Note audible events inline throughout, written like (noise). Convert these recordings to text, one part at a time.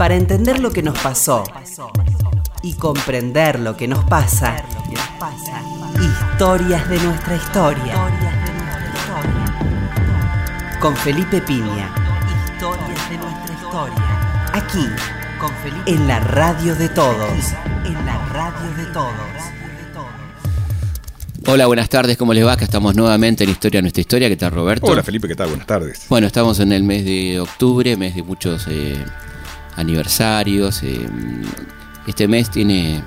Para entender lo que nos pasó y comprender lo que nos pasa, historias de nuestra historia. Con Felipe Piña. Historias de nuestra historia. Aquí, con Felipe. en la radio de todos. En la radio de todos. Hola, buenas tardes, ¿cómo les va? Acá estamos nuevamente en Historia Nuestra Historia. ¿Qué tal, Roberto? Hola, Felipe, ¿qué tal? Buenas tardes. Bueno, estamos en el mes de octubre, mes de muchos eh, aniversarios. eh, este mes tiene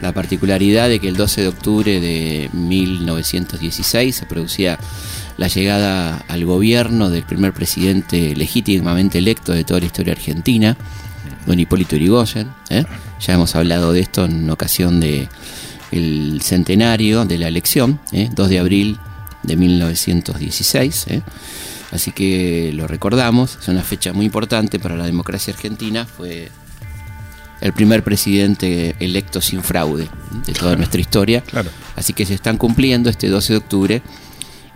la particularidad de que el 12 de octubre de 1916 se producía la llegada al gobierno del primer presidente legítimamente electo de toda la historia argentina, don Hipólito Yrigoyen. ¿eh? Ya hemos hablado de esto en ocasión de el centenario de la elección, ¿eh? 2 de abril de 1916. ¿eh? Así que lo recordamos, es una fecha muy importante para la democracia argentina, fue el primer presidente electo sin fraude de toda nuestra historia. Claro. Así que se están cumpliendo este 12 de octubre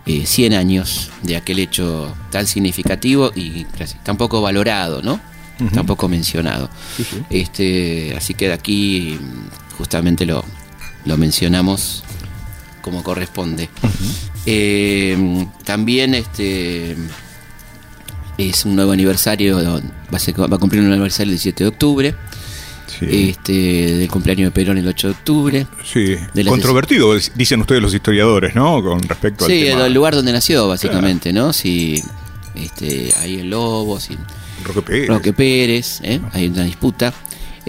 eh, 100 años de aquel hecho tan significativo y gracias, tan poco valorado, ¿no? Ujú. Tan poco mencionado. Sí, sí. Este, así que de aquí justamente lo, lo mencionamos como corresponde. Eh, también este es un nuevo aniversario, va a, ser- va a cumplir un aniversario el 17 de octubre, Sí. este, del cumpleaños de Perón el 8 de octubre. Sí. de Controvertido, dicen ustedes los historiadores, ¿no? Con respecto al Sí, tema. el lugar donde nació, básicamente, ¿no? Si este, ahí en Lobo, si Roque Pérez. Roque Pérez, ¿eh? hay una disputa.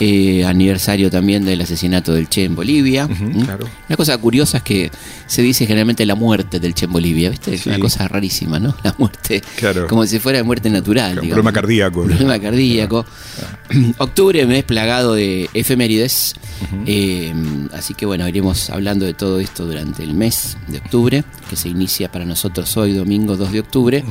Eh, aniversario también del asesinato del Che en Bolivia. Claro. Una cosa curiosa es que se dice generalmente la muerte del Che en Bolivia, ¿viste? Es Sí. una cosa rarísima, ¿no? (laughs) La muerte, Claro. como si fuera muerte natural. Digamos. problema cardíaco. Problema cardíaco. (clears throat) Octubre, mes plagado de efemérides. Eh, así que bueno, iremos hablando de todo esto durante el mes de octubre, que se inicia para nosotros hoy, domingo 2 de octubre.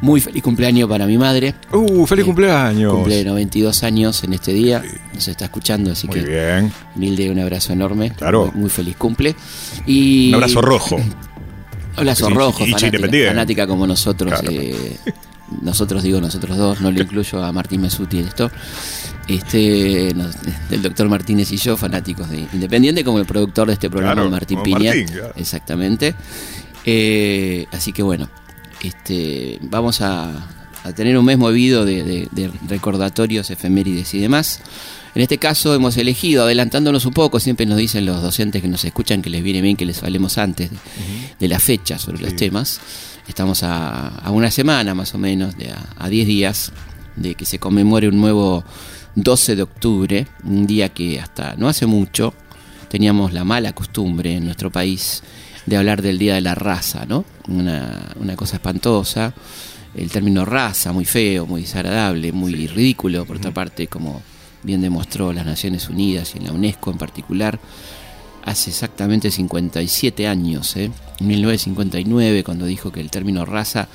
Muy feliz cumpleaños para mi madre. Uh, feliz Eh, cumpleaños. Cumple 92 años en este día. Nos está escuchando, así Muy que bien. Milde, un abrazo enorme. Claro. Muy, muy feliz cumple. Y (clears throat) Un abrazo rojo. Abrazo Sí, rojo, fanática, fanática como nosotros. Claro. eh, nosotros digo nosotros dos, no lo incluyo a Martín Mesuti en esto. Este, nos- el doctor Martínez y yo, fanáticos de Independiente, como el productor de este programa, Claro, Martín Piña. Martín, claro. Exactamente. Eh, así que bueno, este, vamos a, a tener un mes movido de, de- de recordatorios, efemérides y demás. En este caso hemos elegido, adelantándonos un poco, siempre nos dicen los docentes que nos escuchan que les viene bien que les hablemos antes de, de la fecha sobre los temas. Estamos a, a una semana más o menos, de a, a 10 días, de que se conmemore un nuevo 12 de octubre, un día que hasta no hace mucho teníamos la mala costumbre en nuestro país de hablar del Día de la Raza, ¿no? Una, una cosa espantosa. El término raza, muy feo, muy desagradable, muy ridículo, por otra parte, como bien demostró las Naciones Unidas y la UNESCO en particular, hace exactamente 57 años, ¿eh? en 1959, cuando dijo que el término raza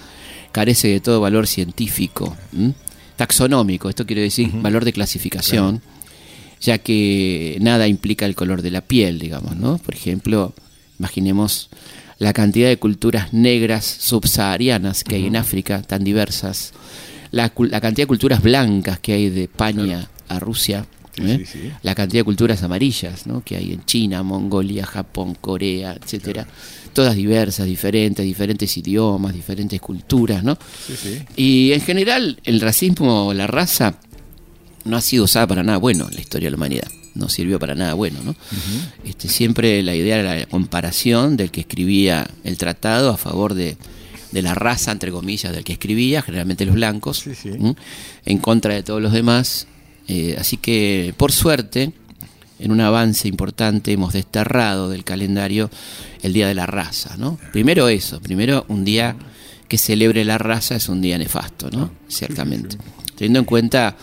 carece de todo valor científico, taxonómico, esto quiere decir valor de clasificación, ya que nada implica el color de la piel, digamos, ¿no? Por ejemplo, imaginemos la cantidad de culturas negras subsaharianas que hay en África, tan diversas, la, la cantidad de culturas blancas que hay de España a Rusia, Sí, ¿eh? sí, sí. la cantidad de culturas amarillas ¿no? que hay en China, Mongolia, Japón, Corea, etcétera, todas diversas, diferentes, diferentes idiomas, diferentes culturas, ¿no? Y en general el racismo o la raza no ha sido usada para nada bueno en la historia de la humanidad. No sirvió para nada bueno, ¿no? este, siempre la idea era la comparación del que escribía el tratado a favor de, de la raza, entre comillas, del que escribía, generalmente los blancos, Sí, sí. ¿m? en contra de todos los demás. Eh, así que, por suerte, en un avance importante hemos desterrado del calendario el Día de la Raza, ¿no? Primero eso, primero un día que celebre la raza es un día nefasto, ¿no? Ciertamente. Teniendo en cuenta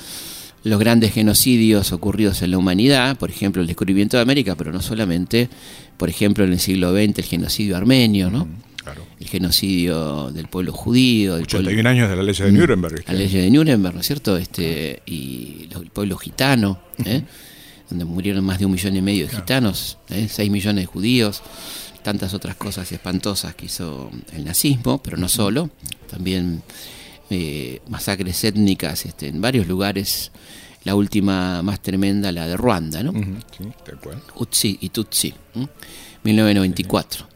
los grandes genocidios ocurridos en la humanidad, por ejemplo, el descubrimiento de América, pero no solamente, por ejemplo, en el siglo XX el genocidio armenio, ¿no? Claro. El genocidio del pueblo judío, del pueblo, 81 años de la ley de Nuremberg. la ley de Nuremberg, ¿no es cierto? Este, y el pueblo gitano, ¿eh? (laughs) donde murieron más de un millón y medio de gitanos, ¿eh? seis millones de judíos, tantas otras cosas espantosas que hizo el nazismo, pero no solo, también eh, masacres étnicas este, en varios lugares la última más tremenda, la de Ruanda, ¿no? Sí, tal cual. Utsi y Tutsi, ¿m? 1994.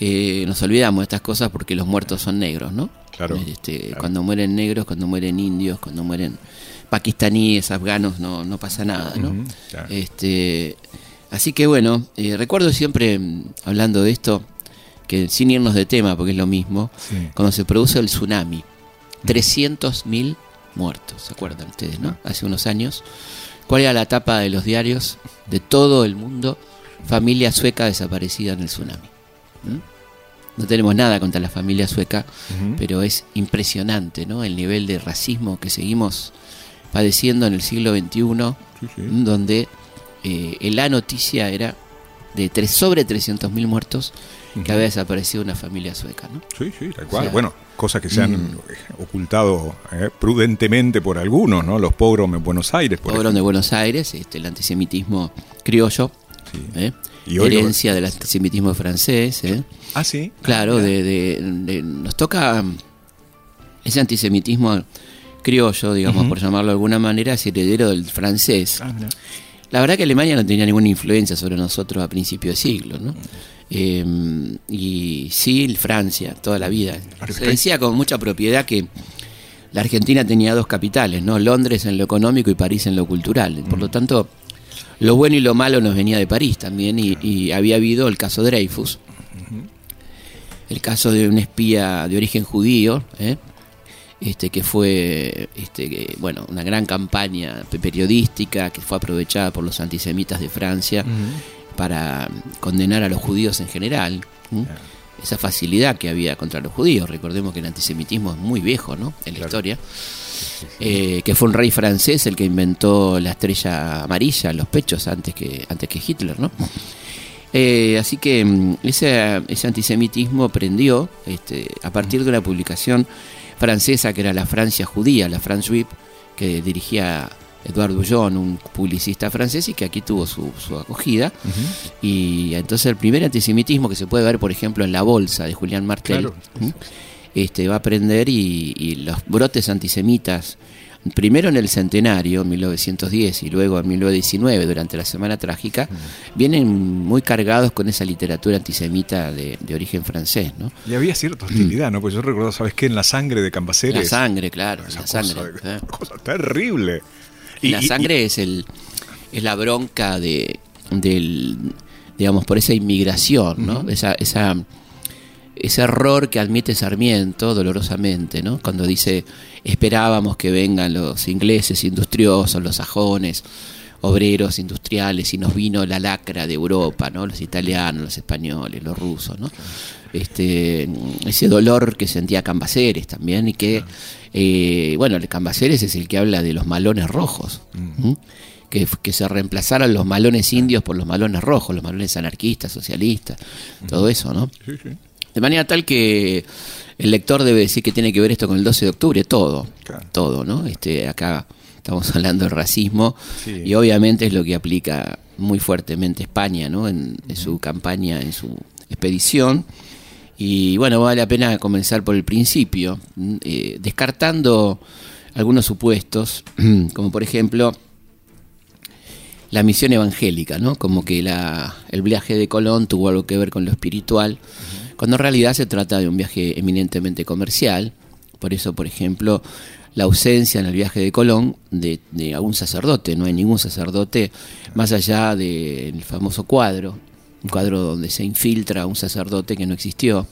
Eh, nos olvidamos de estas cosas porque los muertos son negros, ¿no? Claro, Este, claro. Cuando mueren negros, cuando mueren indios, cuando mueren pakistaníes, afganos, no, no pasa nada, ¿no? Claro. Este, así que bueno, eh, recuerdo siempre, mm, hablando de esto, que sin irnos de tema, porque es lo mismo, Sí. cuando se produce el tsunami, 300.000 muertos, ¿se acuerdan ustedes, no? Hace unos años. ¿Cuál era la tapa de los diarios de todo el mundo? Familia sueca desaparecida en el tsunami. ¿Mm? No tenemos nada contra la familia sueca, pero es impresionante, ¿no? El nivel de racismo que seguimos padeciendo en el siglo XXI, Sí, sí. ¿m? donde eh, la noticia era de tres, sobre 300.000 muertos que había desaparecido una familia sueca, ¿no? Sí, sí, tal cual. sea, bueno, cosas que se han mm. ocultado eh, prudentemente por algunos, ¿no? Los pogroms en Buenos Aires, por Pogrom de. Buenos Aires, este, el antisemitismo criollo, Sí. ¿eh? Y hoy lo- herencia del antisemitismo francés, ¿eh? Ah, sí. Claro, Ah, de, de- de- nos toca mm, ese antisemitismo criollo, digamos, por llamarlo de alguna manera, es heredero del francés. Ah. La verdad que Alemania no tenía ninguna influencia sobre nosotros a principios de siglo, ¿no? Eh, y sí, Francia, toda la vida. Se decía con mucha propiedad que la Argentina tenía dos capitales, ¿no? Londres en lo económico y París en lo cultural. Por lo tanto, lo bueno y lo malo nos venía de París también y, y había habido el caso Dreyfus, el caso de un espía de origen judío, ¿eh? este que fue este que, bueno una gran campaña pe- periodística que fue aprovechada por los antisemitas de Francia para condenar a los judíos en general esa facilidad que había contra los judíos. Recordemos que el antisemitismo es muy viejo no en la Claro. historia. Eh, que fue un rey francés el que inventó la estrella amarilla en los pechos antes que antes que Hitler no eh, así que mm, ese, ese antisemitismo prendió este, a partir de una publicación francesa que era la Francia judía, la France Juive, que dirigía Edouard Bouillon, un publicista francés y que aquí tuvo su, su acogida. Y entonces el primer antisemitismo que se puede ver, por ejemplo, en La Bolsa de Julián Martel, este, va a prender y, y los brotes antisemitas, primero en el centenario, en 1910, y luego en 1919, durante la Semana Trágica, vienen muy cargados con esa literatura antisemita de, de origen francés, ¿no? Y había cierta hostilidad, ¿no? Pues yo recuerdo, ¿sabes qué? En la sangre de Cambaceres. La sangre, claro, esa la cosa, sangre. ¿eh? cosa terrible. Y- la y- sangre es el es la bronca de del digamos por esa inmigración, ¿no? Esa esa ese error que admite Sarmiento dolorosamente, ¿no? Cuando dice esperábamos que vengan los ingleses industriosos, los sajones, obreros industriales y nos vino la lacra de Europa, ¿no? Los italianos, los españoles, los rusos, ¿no? Este, ese dolor que sentía Cambaceres también y que, eh, bueno, el Cambaceres es el que habla de los malones rojos, ¿m? que, que se reemplazaran los malones indios por los malones rojos, los malones anarquistas, socialistas, todo eso, ¿no? Sí, sí. De manera tal que el lector debe decir que tiene que ver esto con el 12 de octubre, todo, Claro. todo, ¿no? Este, acá estamos (laughs) hablando del racismo Sí. y obviamente es lo que aplica muy fuertemente España, ¿no? En, en su campaña, en su expedición. Y bueno, vale la pena comenzar por el principio, mm, eh, descartando algunos supuestos, (clears throat) como por ejemplo la misión evangélica, ¿no? Como que la, el viaje de Colón tuvo algo que ver con lo espiritual, cuando en realidad se trata de un viaje eminentemente comercial. Por eso, por ejemplo, la ausencia en el viaje de Colón de, de algún sacerdote, no hay ningún sacerdote más allá del famoso cuadro, un cuadro donde se infiltra un sacerdote que no existió.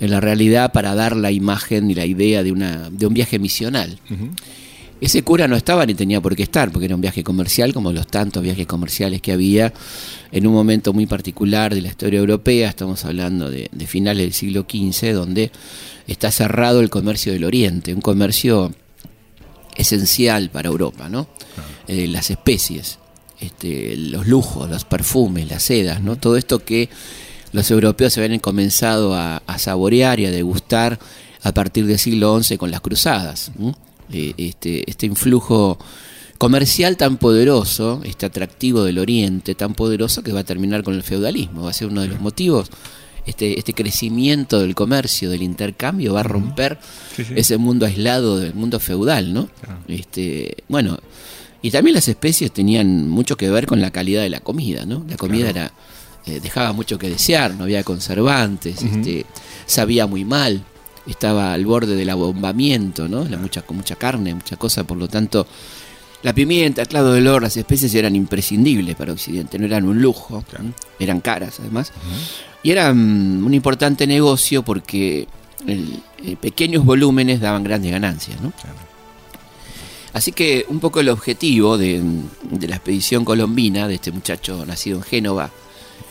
En la realidad, para dar la imagen y la idea de, una, de un viaje misional. Ese cura no estaba ni tenía por qué estar, porque era un viaje comercial, como los tantos viajes comerciales que había en un momento muy particular de la historia europea. Estamos hablando de, de finales del siglo XV, donde está cerrado el comercio del Oriente, un comercio esencial para Europa, ¿no? Eh, las especies, este, los lujos, los perfumes, las sedas, ¿no? Todo esto que los europeos se habían comenzado a, a saborear y a degustar a partir del siglo XI con las cruzadas. ¿no? Eh, este, este influjo comercial tan poderoso, este atractivo del Oriente tan poderoso que va a terminar con el feudalismo, va a ser uno de los motivos. Este, este crecimiento del comercio, del intercambio, va a romper Sí, sí. ese mundo aislado del mundo feudal, ¿no? Claro. Este, bueno, Y también las especies tenían mucho que ver con la calidad de la comida, ¿no? La comida era eh, dejaba mucho que desear, no había conservantes, este, sabía muy mal, estaba al borde del abombamiento, ¿no? La mucha, con mucha carne, mucha cosa, por lo tanto, la pimienta, el clavo del oro, las especies eran imprescindibles para Occidente, no eran un lujo, eran caras además, y eran un importante negocio porque eh, pequeños volúmenes daban grandes ganancias, ¿no? Así que un poco el objetivo de, la expedición colombina, de este muchacho nacido en Génova,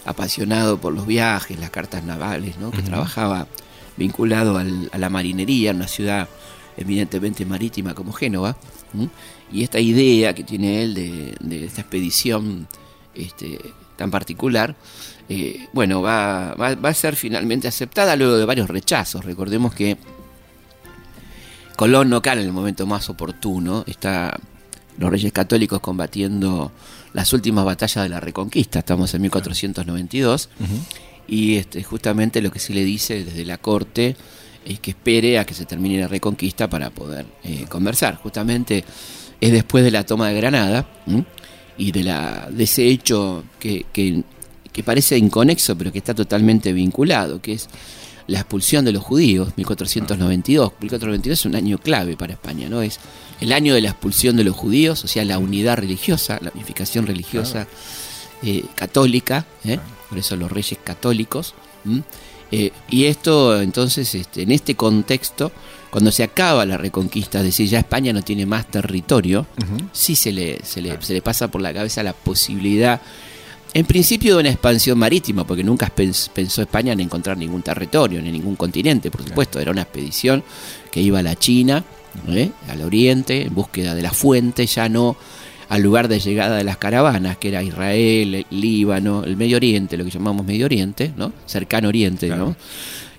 apasionado por los viajes, las cartas navales, ¿no? que trabajaba vinculado a la marinería en una ciudad eminentemente marítima como Génova, y esta idea que tiene él de, esta expedición este, tan particular, eh, bueno, va, va, va, a ser finalmente aceptada luego de varios rechazos. Recordemos que Colón no cae en el momento más oportuno, está los reyes católicos combatiendo las últimas batallas de la Reconquista, estamos en 1492, y este, justamente lo que se le dice desde la corte es que espere a que se termine la Reconquista para poder eh, conversar. Justamente es después de la toma de Granada y de, la, de ese hecho que, que, que parece inconexo, pero que está totalmente vinculado, que es la expulsión de los judíos, 1492. 1492 es un año clave para España, ¿no? Es el año de la expulsión de los judíos, o sea, la unidad religiosa, la unificación religiosa eh, católica, ¿eh? por eso los reyes católicos. Eh, y esto, entonces, este, en este contexto, cuando se acaba la reconquista, es decir, ya España no tiene más territorio, sí se le, se le, se le pasa por la cabeza la posibilidad en principio de una expansión marítima, porque nunca pensó España en encontrar ningún territorio, ni ningún continente, por supuesto, era una expedición que iba a la China, ¿eh? al oriente, en búsqueda de la fuente, ya no al lugar de llegada de las caravanas, que era Israel, el Líbano, el Medio Oriente, lo que llamamos Medio Oriente, ¿no? cercano Oriente, ¿no?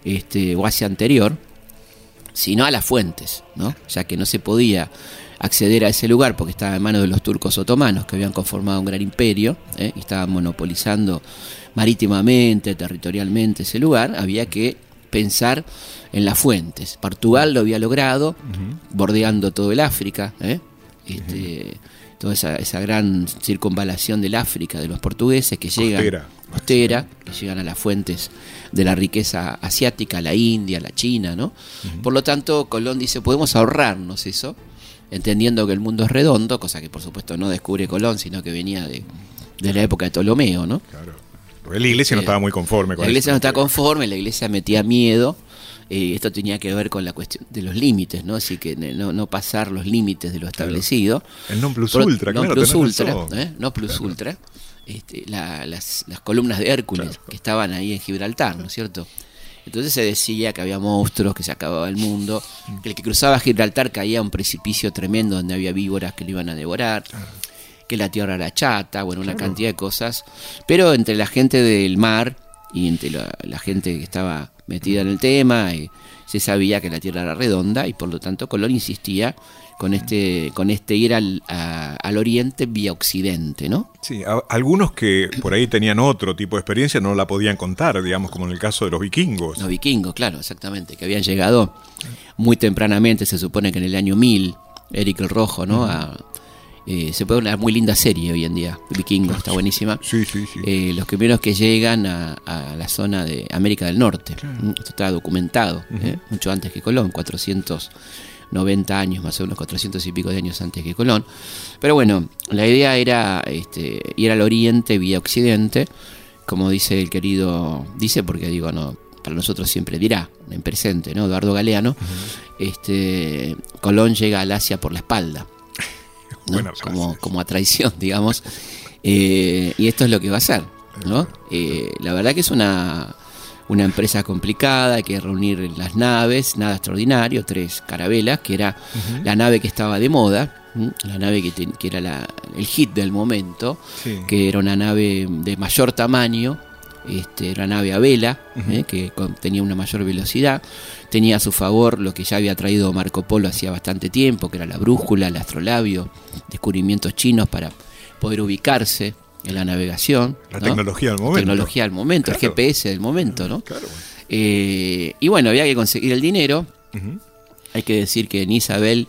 este, o Asia anterior, sino a las fuentes, ¿no? ya que no se podía acceder a ese lugar porque estaba en manos de los turcos otomanos que habían conformado un gran imperio ¿eh? y estaban monopolizando marítimamente, territorialmente ese lugar, había que pensar en las fuentes. Portugal lo había logrado, bordeando todo el África, ¿eh? este, toda esa, gran circunvalación del África de los portugueses que llegan costera, que llegan a las fuentes de la riqueza asiática, la India, la China, ¿no? Por lo tanto, Colón dice, podemos ahorrarnos eso entendiendo que el mundo es redondo, cosa que por supuesto no descubre Colón, sino que venía de, la época de Ptolomeo, ¿no? Claro. Porque la iglesia no estaba muy conforme con La iglesia no estaba conforme, la iglesia metía miedo. eh, esto tenía que ver con la cuestión de los límites, ¿no? Así que no, pasar los límites de lo establecido. El non plus ultra, non Plus ultra, ¿eh? No plus ultra. Este, las, las, columnas de Hércules que estaban ahí en Gibraltar, ¿no es cierto? Entonces se decía que había monstruos, que se acababa el mundo, que el que cruzaba Gibraltar caía a un precipicio tremendo donde había víboras que lo iban a devorar, que la tierra era chata, bueno, una cantidad de cosas. Pero entre la gente del mar y entre la, gente que estaba metida en el tema, eh, se sabía que la tierra era redonda y por lo tanto Colón insistía con este, con este ir al, al oriente vía occidente, ¿no? Sí, algunos que por ahí tenían otro tipo de experiencia no la podían contar, digamos, como en el caso de los vikingos. Los vikingos, claro, exactamente, que habían llegado muy tempranamente, se supone que en el año 1000, Eric el Rojo, ¿no? Eh, se puede una muy linda serie hoy en día, Vikingos, está buenísima. Sí, sí, sí. Eh, los primeros que llegan a, la zona de América del Norte. Esto está documentado, ¿eh? mucho antes que Colón, 400 90 años, más o menos 400 y pico de años antes que Colón. Pero bueno, la idea era este, ir al oriente vía occidente, como dice el querido, dice porque digo, no, para nosotros siempre dirá, en presente, ¿no? Eduardo Galeano, este, Colón llega al Asia por la espalda, (laughs) como, como a traición, (laughs) digamos, eh, y esto es lo que va a hacer, ¿no? Eh, la verdad que es una una empresa complicada, hay que reunir las naves, nada extraordinario, tres carabelas, que era la nave que estaba de moda, la nave que, que era el hit del momento, que era una nave de mayor tamaño, este, era una nave a vela, ¿eh? que tenía una mayor velocidad, tenía a su favor lo que ya había traído Marco Polo hacía bastante tiempo, que era la brújula, el astrolabio, descubrimientos chinos para poder ubicarse en la navegación. La tecnología del momento. tecnología del momento, el GPS del momento, ¿no? Claro. Eh, y bueno, había que conseguir el dinero. Hay que decir que ni Isabel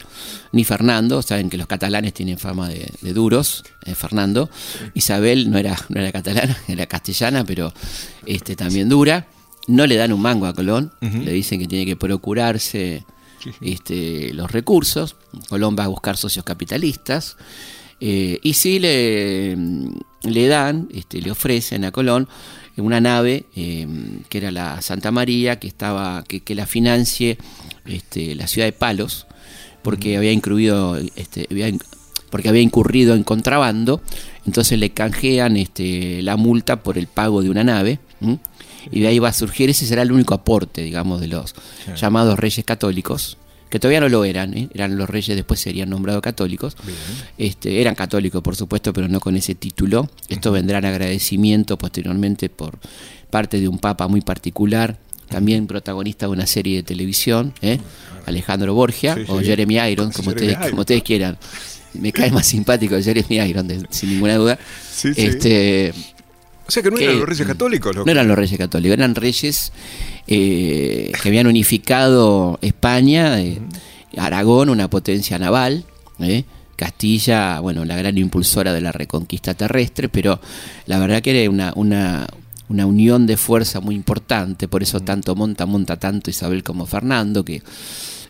ni Fernando, saben que los catalanes tienen fama de, duros, eh, Fernando. Isabel no era, no era catalana, (laughs) era castellana, pero este, también dura. No le dan un mango a Colón, le dicen que tiene que procurarse este, los recursos. Colón va a buscar socios capitalistas. Eh, y sí le, le dan, este, le ofrecen a Colón una nave eh, que era la Santa María, que estaba, que, que la financie este, la ciudad de Palos, porque había incluido, este, porque había incurrido en contrabando, entonces le canjean este, la multa por el pago de una nave. Y de ahí va a surgir, ese será el único aporte, digamos, de los llamados reyes católicos, que todavía no lo eran, ¿eh? eran los reyes, después serían nombrados católicos. Este, eran católicos, por supuesto, pero no con ese título. Esto vendrá en agradecimiento posteriormente por parte de un papa muy particular, también protagonista de una serie de televisión, ¿eh? Alejandro Borgia o Jeremy Irons, como, ustedes, como ustedes quieran. Me cae más simpático Jeremy Irons, sin ninguna duda. este, o sea que no eran los reyes católicos. No eran los reyes católicos, eran reyes eh, que habían unificado España, eh, Aragón, una potencia naval, Castilla, bueno, la gran impulsora de la reconquista terrestre, pero la verdad que era una, una, una unión de fuerza muy importante, por eso tanto monta, monta tanto Isabel como Fernando, que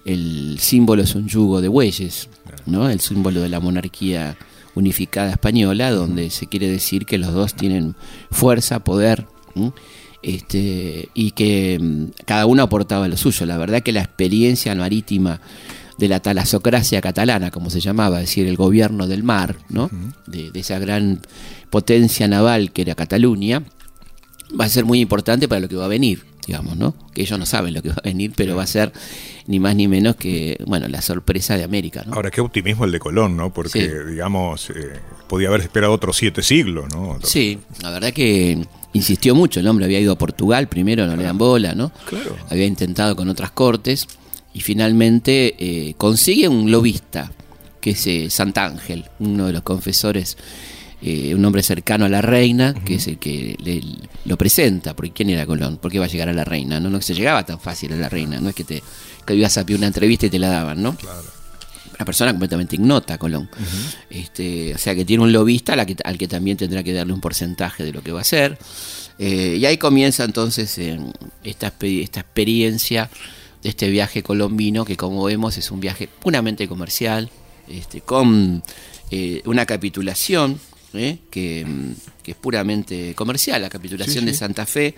el símbolo es un yugo de bueyes, ¿no? el símbolo de la monarquía unificada española, donde se quiere decir que los dos tienen fuerza, poder, este, y que mm, cada uno aportaba lo suyo. La verdad que la experiencia marítima de la talasocracia catalana, como se llamaba, es decir, el gobierno del mar, ¿no? de, de esa gran potencia naval que era Cataluña, va a ser muy importante para lo que va a venir, digamos, ¿no? Que ellos no saben lo que va a venir, pero va a ser ni más ni menos que, bueno, la sorpresa de América, ¿no? Ahora, qué optimismo el de Colón, ¿no? Porque, digamos, eh, podía haber esperado otros siete siglos, ¿no? Sí, la verdad que insistió mucho, el hombre había ido a Portugal primero, no le dan bola, ¿no? Claro. Había intentado con otras cortes y finalmente eh, consigue un lobista, que es eh, Sant'Ángel, uno de los confesores eh, un hombre cercano a la reina, que es el que le, lo presenta, porque ¿quién era Colón? ¿Por qué va a llegar a la reina? No, no se llegaba tan fácil a la reina, no es que te que ibas a pedir una entrevista y te la daban, ¿no? Claro. Una persona completamente ignota, Colón. este, o sea que tiene un lobista al que, al que también tendrá que darle un porcentaje de lo que va a hacer. Eh, y ahí comienza entonces esta, esta experiencia de este viaje colombino, que como vemos es un viaje puramente comercial, este, con eh, una capitulación ¿eh? que, es puramente comercial, la capitulación de Santa Fe,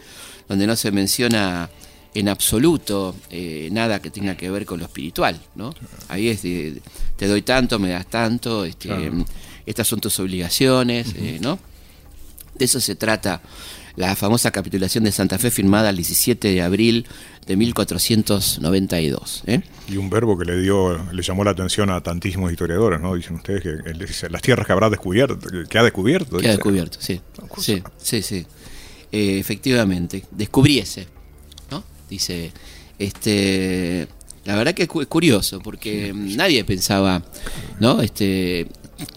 donde no se menciona en absoluto eh, nada que tenga que ver con lo espiritual, ¿no? Ahí es de, te doy tanto, me das tanto, este, estas son tus obligaciones, eh, ¿no? De eso se trata la famosa capitulación de Santa Fe firmada el 17 de abril de 1492. ¿eh? Y un verbo que le dio, le llamó la atención a tantísimos historiadores, ¿no? Dicen ustedes que las tierras que habrá descubierto, que ha descubierto. Que ha descubierto, sí. Sí, sí, sí. Eh, efectivamente, descubriese. Dice, este, la verdad que es curioso, porque nadie pensaba, ¿no? Este,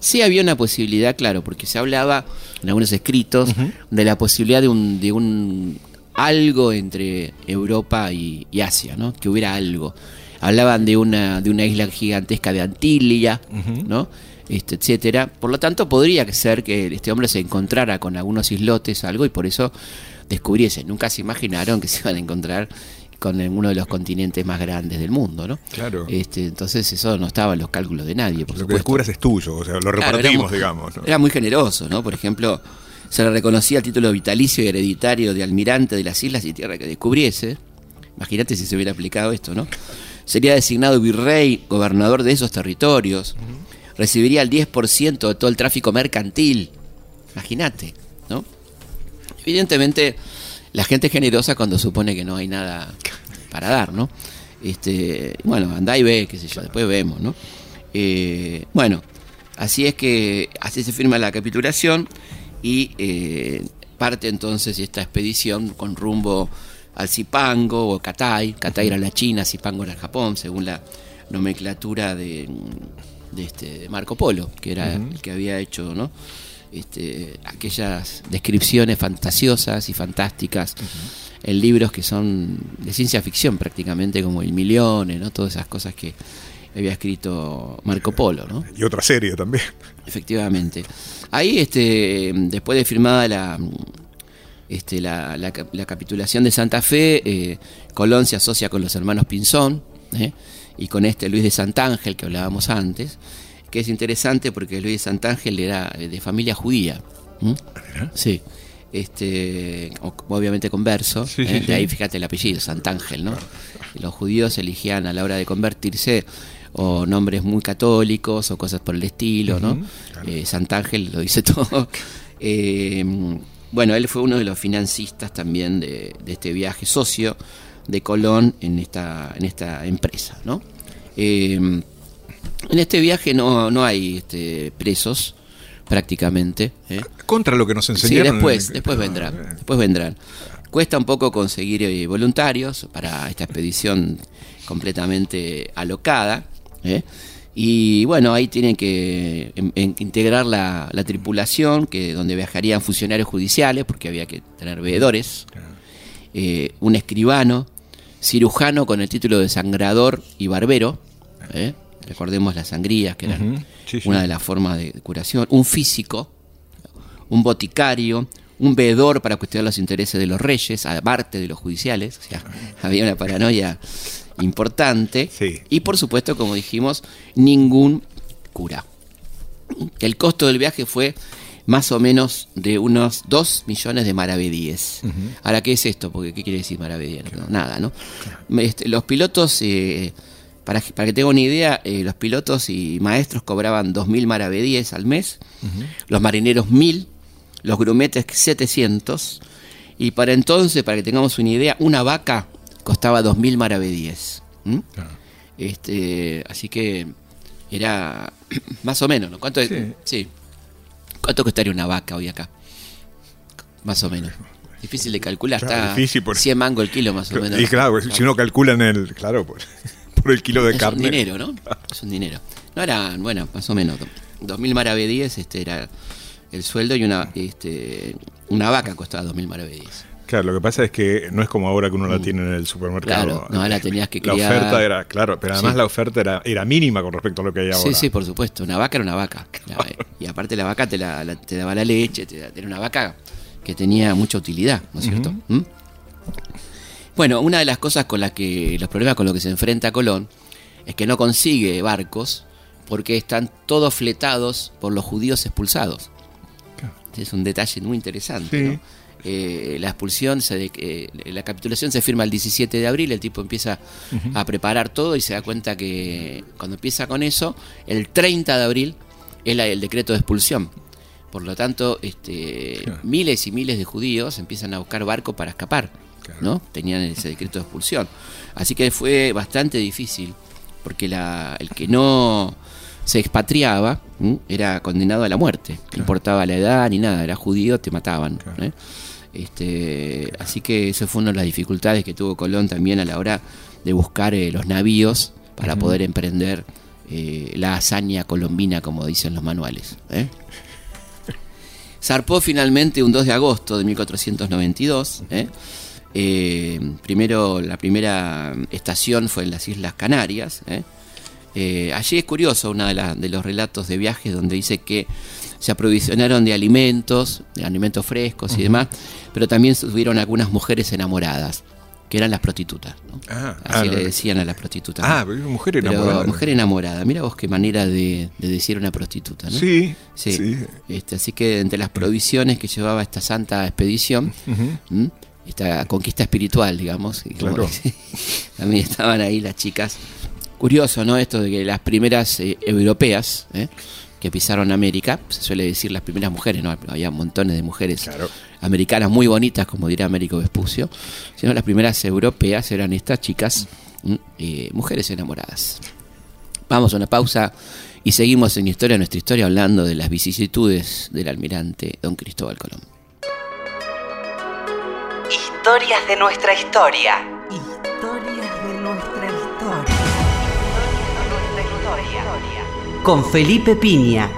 sí había una posibilidad, claro, porque se hablaba en algunos escritos de la posibilidad de un, de un algo entre Europa y, Asia, ¿no? Que hubiera algo. Hablaban de una, de una isla gigantesca de Antilia, ¿no? Este, etcétera. Por lo tanto, podría ser que este hombre se encontrara con algunos islotes, algo, y por eso descubriese. Nunca se imaginaron que se iban a encontrar con uno de los continentes más grandes del mundo, ¿no? Claro. Este, entonces eso no estaba en los cálculos de nadie. Por lo que descubras es tuyo, o sea, lo repartimos, digamos. Era muy generoso, ¿no? Por ejemplo, se le reconocía el título vitalicio y hereditario de almirante de las islas y tierra que descubriese. Imagínate si se hubiera aplicado esto, ¿no? Sería designado virrey, gobernador de esos territorios. Recibiría el 10% de todo el tráfico mercantil. Imagínate, ¿no? Evidentemente la gente es generosa cuando supone que no hay nada para dar, ¿no? Este, bueno, anda y ve, qué sé yo, después vemos, ¿no? Eh, bueno, así es que así se firma la capitulación y eh, parte entonces esta expedición con rumbo al Zipango o Catay. Catay era la China, Zipango era el Japón, según la nomenclatura de, de este Marco Polo, que era el que había hecho, ¿no? Este, aquellas descripciones fantasiosas y fantásticas en libros que son de ciencia ficción prácticamente, como El Milione, ¿no? todas esas cosas que había escrito Marco Polo. ¿no? Y otra serie también. Efectivamente. Ahí, este, después de firmada la, este, la, la, capitulación de Santa Fe, eh, Colón se asocia con los hermanos Pinzón ¿eh? y con este Luis de Santángel que hablábamos antes, que es interesante porque Luis de Santángel era eh, de familia judía. Sí. Este, obviamente converso, de ahí fíjate el apellido, Santángel, ¿no? Los judíos elegían a la hora de convertirse o nombres muy católicos o cosas por el estilo, ¿no? Santángel lo dice (laughs) todo. Bueno, él fue uno de los financistas también de, este viaje socio de Colón en esta, en esta empresa, ¿no? Em, en este viaje no, no hay este, presos prácticamente. ¿eh? Contra lo que nos enseñaron. Sí, después, después vendrán, después vendrán. Cuesta un poco conseguir eh, voluntarios para esta expedición completamente alocada. ¿eh? Y bueno, ahí tienen que integrar la, tripulación, que donde viajarían funcionarios judiciales, porque había que tener veedores, eh, un escribano, cirujano con el título de sangrador y barbero, ¿eh? Recordemos las sangrías, que eran una de las formas de curación, un físico, un boticario, un veedor para cuestionar los intereses de los reyes, aparte de los judiciales, o sea, (laughs) había una paranoia importante. Y por supuesto, como dijimos, ningún cura. El costo del viaje fue más o menos de unos 2 millones de maravedíes. Ahora, ¿qué es esto? Porque, ¿qué quiere decir maravedíes? nada, ¿no? Este, los pilotos, eh, para, para, que tenga una idea, eh, los pilotos y maestros cobraban 2.000 maravedíes al mes, los marineros 1.000, los grumetes 700, y para entonces, para que tengamos una idea, una vaca costaba 2.000 maravedíes. Este, así que era (clears throat) más o menos, ¿no? ¿Cuánto, sí. ¿Cuánto costaría una vaca hoy acá? Más o menos. Difícil de calcular, está difícil por... 100 mango el kilo más o menos. Y claro, si uno calcula en el, claro, por, por el kilo de carne. Es un dinero, ¿no? Es un dinero. No era, bueno, más o menos, 2.000 maravedíes este era el sueldo y una, este, una vaca costaba 2.000 maravedíes. Claro, lo que pasa es que no es como ahora que uno la mm. tiene en el supermercado. Claro, no, la tenías que criar. La oferta era, claro, pero además la oferta era, era mínima con respecto a lo que hay ahora. Sí, sí, por supuesto. Una vaca era una vaca. Y aparte la vaca te, la, te daba la leche, te, era una vaca que tenía mucha utilidad, ¿no es cierto? ¿Mm? Bueno, una de las cosas con las que, los problemas con los que se enfrenta Colón es que no consigue barcos porque están todos fletados por los judíos expulsados. Es un detalle muy interesante, ¿no? Eh, la expulsión, se eh, la capitulación se firma el 17 de abril, el tipo empieza a preparar todo y se da cuenta que cuando empieza con eso, el 30 de abril es el decreto de expulsión. Por lo tanto, este, miles y miles de judíos empiezan a buscar barco para escapar, ¿no? Tenían ese decreto de expulsión. Así que fue bastante difícil, porque la, el que no se expatriaba era condenado a la muerte. No importaba la edad ni nada, era judío, te mataban. ¿eh? Este, así que eso fue una de las dificultades que tuvo Colón también a la hora de buscar eh, los navíos para poder emprender eh, la hazaña colombina, como dicen los manuales. ¿eh? (laughs) Zarpó finalmente un 2 de agosto de 1492. Primero, la primera estación fue en las Islas Canarias. allí es curioso uno de, de los relatos de viajes donde dice que se aprovisionaron de alimentos, de alimentos frescos y demás, pero también tuvieron algunas mujeres enamoradas que eran las prostitutas. Ah, Así ah, le decían a las prostitutas. Ah, mujer enamorada. mujer enamorada. Mira vos qué manera de, decir una prostituta, ¿no? Sí. Sí. Este, así que entre las provisiones que llevaba esta santa expedición, esta conquista espiritual, digamos, (laughs) también estaban ahí las chicas. Curioso, ¿no? Esto de que las primeras eh, europeas, ¿eh? que pisaron América, se suele decir las primeras mujeres, no había montones de mujeres americanas muy bonitas, como dirá Américo Vespucio, sino las primeras europeas eran estas chicas, mm, eh, mujeres enamoradas. Vamos a una pausa y seguimos en Historia, nuestra historia, hablando de las vicisitudes del almirante don Cristóbal Colón. Historias de nuestra historia. Historias de nuestra historia. Con Felipe Piña.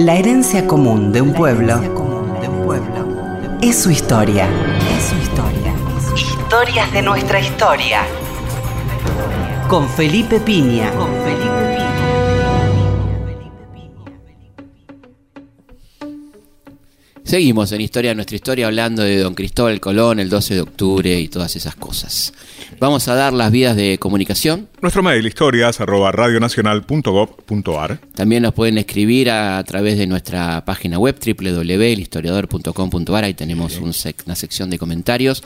La herencia común de un pueblo, es su historia. Es su historia. Historias de nuestra historia. Con Felipe Piña. Seguimos en Historia de nuestra historia hablando de Don Cristóbal Colón, el 12 de octubre y todas esas cosas. Vamos a dar las vías de comunicación. Nuestro mail historias arroba radionacional.gov.ar. También nos pueden escribir a, través de nuestra página web www.historiador.com.ar. Ahí tenemos un una sección de comentarios.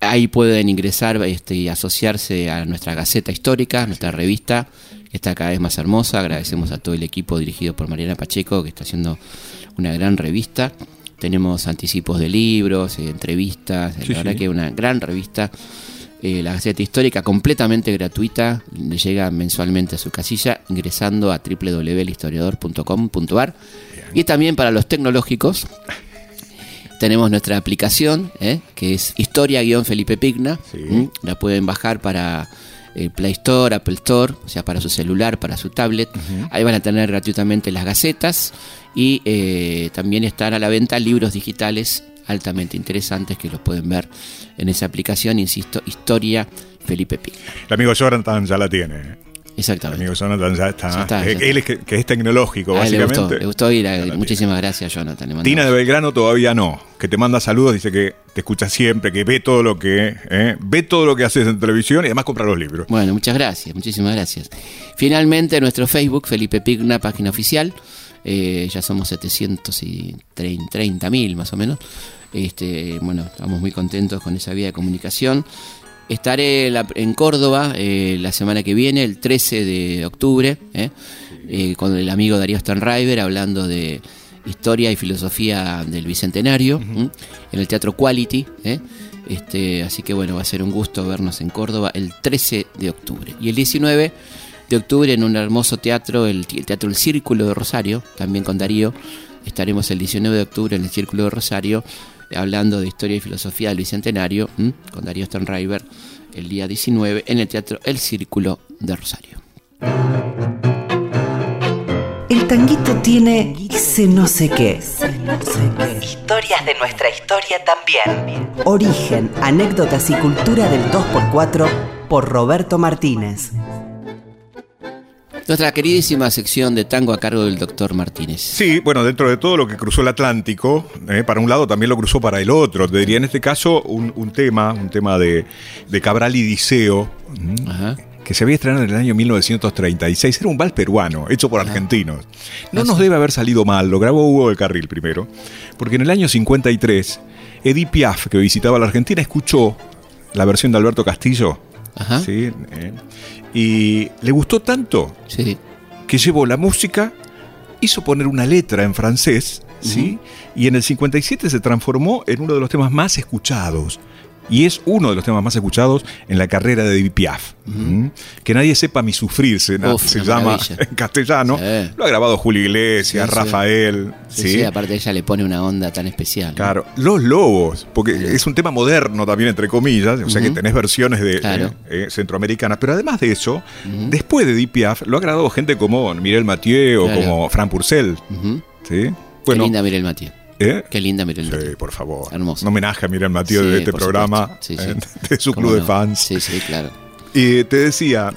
Ahí pueden ingresar este, y asociarse a nuestra Gaceta Histórica, nuestra revista, que está cada vez más hermosa. Agradecemos a todo el equipo dirigido por Mariana Pacheco, que está haciendo una gran revista. Tenemos anticipos de libros, eh, entrevistas, la verdad que es una gran revista. Eh, la Gaceta Histórica completamente gratuita, le llega mensualmente a su casilla ingresando a www.historiador.com.ar y también para los tecnológicos tenemos nuestra aplicación eh, que es historia-felipe Pigna, la pueden bajar para el Play Store, Apple Store, o sea, para su celular, para su tablet. Ahí van a tener gratuitamente las gacetas y eh, también están a la venta libros digitales altamente interesantes que los pueden ver en esa aplicación, insisto, Historia Felipe Pi. El amigo Jonathan ya la tiene. Exactamente. Amigo Jonathan ya está. Él es que, es tecnológico, básicamente. Le gustó, ir. Muchísimas gracias, Jonathan. Tina de Belgrano todavía no. Que te manda saludos, dice que te escucha siempre, que ve todo lo que eh, ve todo lo que haces en televisión y además compra los libros. Bueno, muchas gracias, muchísimas gracias. Finalmente, nuestro Facebook, Felipe Pigna, página oficial. Eh, ya somos 730 mil más o menos. Este, bueno, estamos muy contentos con esa vía de comunicación. Estaré en Córdoba eh, la semana que viene, el 13 de octubre, eh, con el amigo Darío Stanriver hablando de historia y filosofía del Bicentenario en el Teatro Quality. Este, así que bueno, va a ser un gusto vernos en Córdoba el 13 de octubre. Y el 19 de octubre en un hermoso teatro, el, Teatro El Círculo de Rosario, también con Darío. Estaremos el 19 de octubre en el Círculo de Rosario hablando de historia y filosofía del Bicentenario con Darío Stanriver el día 19 en el Teatro El Círculo de Rosario. El tanguito tiene ese no sé qué. Historias de nuestra historia también. Origen, anécdotas y cultura del 2x4 por Roberto Martínez. Nuestra queridísima sección de tango a cargo del doctor Martínez. Sí, bueno, dentro de todo lo que cruzó el Atlántico, eh, para un lado también lo cruzó para el otro. Te diría en este caso un, tema, un tema de, Cabral y Diceo, que se había estrenado en el año 1936. Era un vals peruano, hecho por argentinos. No nos debe haber salido mal, lo grabó Hugo del Carril primero, porque en el año 53, Edith Piaf, que visitaba la Argentina, escuchó la versión de Alberto Castillo. Ajá. ¿sí? Y le gustó tanto que llevó la música, hizo poner una letra en francés, ¿sí? Y en el 57 se transformó en uno de los temas más escuchados y es uno de los temas más escuchados en la carrera de David Piaf. Que nadie sepa mi sufrir, se, llama en castellano. Lo ha grabado Julio Iglesias, Rafael. Sí, aparte ella le pone una onda tan especial. Claro, Los Lobos, porque es un tema moderno también, entre comillas, o sea que tenés versiones de eh, eh, centroamericanas, pero además de eso, después de David Piaf, lo ha grabado gente como Mirel Mathieu o como Fran Purcell. ¿sí? Bueno, Qué linda Mirel Mathieu. ¿Eh? Qué linda Miriam Sí, por favor. Hermoso. Un homenaje a Miriam Matías de este programa, ¿eh? (laughs) de su club de fans. Sí, sí, claro. Y te decía,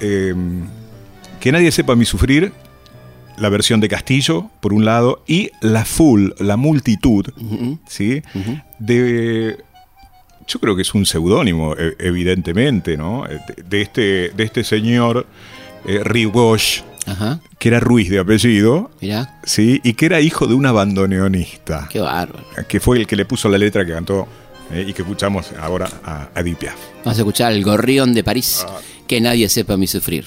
em, que nadie sepa mi sufrir, la versión de Castillo, por un lado, y la full, la multitud, ¿sí? De yo creo que es un seudónimo, e, evidentemente, ¿no? De, este, de este señor eh, que era Ruiz de apellido. Sí, y que era hijo de un abandoneonista. Qué bárbaro. Que fue el que le puso la letra que cantó eh, y que escuchamos ahora a Edith Piaf. Vamos a escuchar el gorrión de París, ah. que nadie sepa mi sufrir.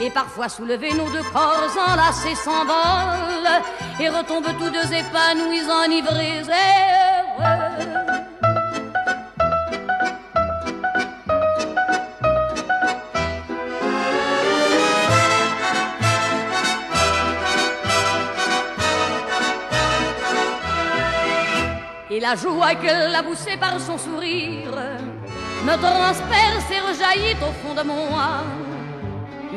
Et parfois soulevés, nos deux corps enlacés s'envolent et retombent tous deux épanouis, enivrés et heureux. Et la joie qu'elle a poussée par son sourire me transperce et rejaillit au fond de moi.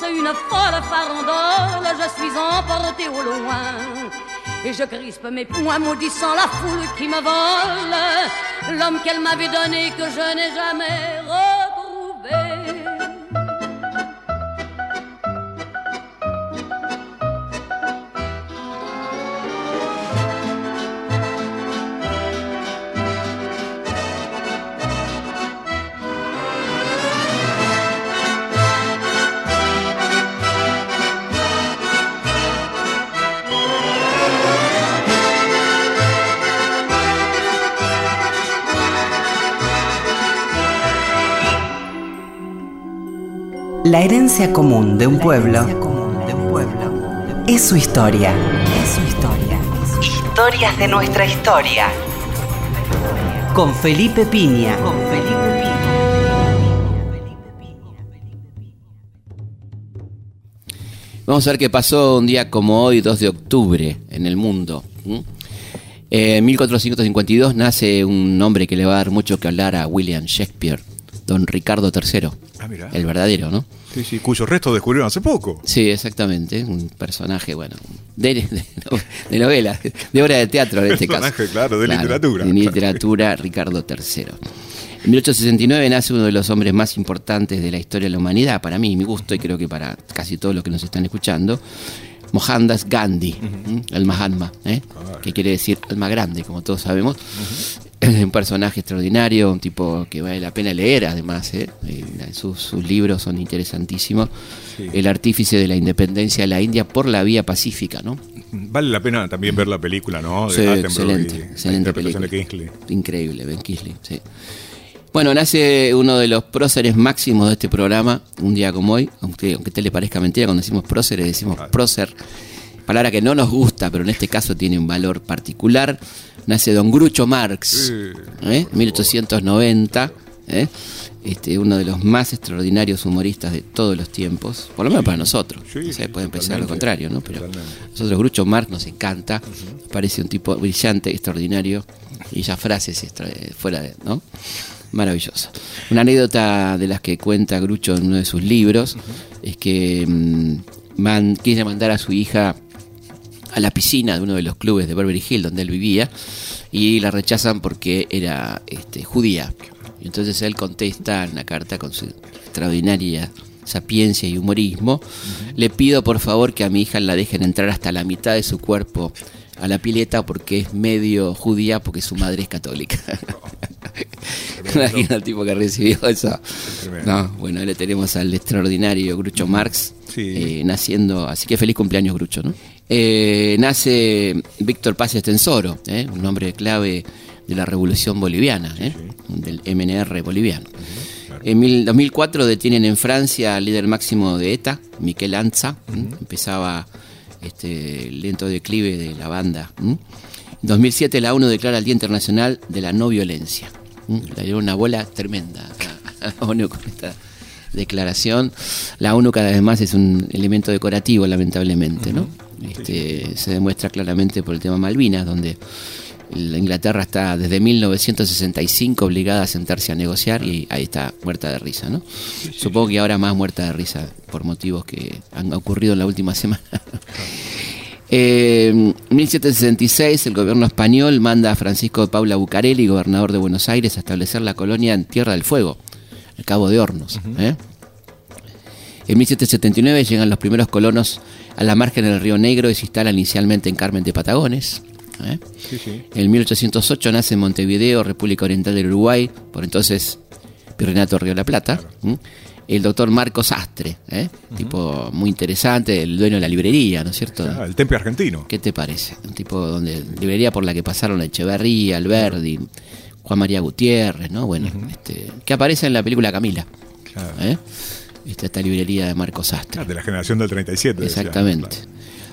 une folle farandole, je suis emporté au loin. Et je crispe mes poings maudissant la foule qui me vole, l'homme qu'elle m'avait donné que je n'ai jamais La herencia común de un pueblo es su historia. Es su historia. Historias de nuestra historia. Con Felipe Piña. Con Felipe Vamos a ver qué pasó un día como hoy, 2 de octubre, en el mundo. Eh, en 1452 nace un hombre que le va a dar mucho que hablar a William Shakespeare, don Ricardo III. Ah. El verdadero, ¿no? Sí, sí, cuyos restos descubrieron hace poco. Sí, exactamente. Un personaje, bueno, de, de- de novela, de obra de teatro en este caso. Personaje, claro, de literatura. De literatura, Ricardo III. En 1869 nace uno de los hombres más importantes de la historia de la humanidad, para mí, mi gusto, y creo que para casi todos los que nos están escuchando. Mohandas Gandhi, el Mahatma, ¿eh? que quiere decir alma grande, como todos sabemos. un personaje extraordinario, un tipo que vale la pena leer, además. ¿eh? Eh, Sus, sus libros son interesantísimos. Sí. El artífice de la independencia de la India por la vía pacífica, ¿no? Vale la pena también ver la película, ¿no? De Sí, excelente, y la excelente interpretación película. de Kingsley. Increíble, Ben Kingsley, sí. Bueno, nace uno de los próceres máximos de este programa, un día como hoy, aunque, aunque te le parezca mentira, cuando decimos próceres decimos prócer, palabra que no nos gusta, pero en este caso tiene un valor particular. Nace don Grucho Marx, ¿eh? 1890, ¿eh? este, uno de los más extraordinarios humoristas de todos los tiempos, por lo menos para nosotros. Sí, O sea, sí, pueden pensar lo contrario, ¿no? Pero nosotros Grucho Marx nos encanta, parece un tipo brillante, extraordinario, y ya frases extra- fuera de, ¿no? Maravilloso. Una anécdota de las que cuenta Grucho en uno de sus libros es que mm, man- quiere mandar a su hija a la piscina de uno de los clubes de Beverly Hill donde él vivía y la rechazan porque era este, judía. Y entonces él contesta en una carta con su extraordinaria sapiencia y humorismo, le pido por favor que a mi hija la dejen entrar hasta la mitad de su cuerpo a la pileta porque es medio judía porque su madre es católica. (laughs) Imagina el tipo que recibió eso. No, bueno, ahí le tenemos al extraordinario Grucho Marx Sí. eh, naciendo, así que feliz cumpleaños Grucho, ¿no? Eh, nace Víctor Paz Estensoro, ¿eh? un hombre clave de la revolución boliviana, ¿eh? del MNR boliviano. En mil- 2004 detienen en Francia al líder máximo de ETA, Miquel Anza, empezaba este lento declive de la banda. ¿m? 2007 la ONU declara el Día Internacional de la No Violencia. Le dio una bola tremenda a la (laughs) ONU con esta declaración. La ONU cada vez más es un elemento decorativo, lamentablemente, ¿no? Este, se demuestra claramente por el tema Malvinas, donde la Inglaterra está desde 1965 obligada a sentarse a negociar y ahí está, muerta de risa, ¿no? Supongo que ahora más muerta de risa por motivos que han ocurrido en la última (laughs) semana. En 1766 el gobierno español manda a Francisco de Paula Bucareli, gobernador de Buenos Aires, a establecer la colonia en Tierra del Fuego, el Cabo de Hornos. ¿eh? En 1779 llegan los primeros colonos a la margen del Río Negro y se instalan inicialmente en Carmen de Patagones. ¿Eh? En 1808 nace en Montevideo, República Oriental del Uruguay, por entonces Virreinato Río de la Plata el doctor Marcos Astre, ¿eh? tipo muy interesante, el dueño de la librería, ¿no es cierto? el Temple Argentino. ¿Qué te parece? Un tipo donde librería por la que pasaron Echeverría, Alberdi, Juan María Gutiérrez, ¿no? Bueno, este, que aparece en la película Camila. ¿eh? Esta, librería de Marcos Astre. Ah, de la generación del 37. Exactamente.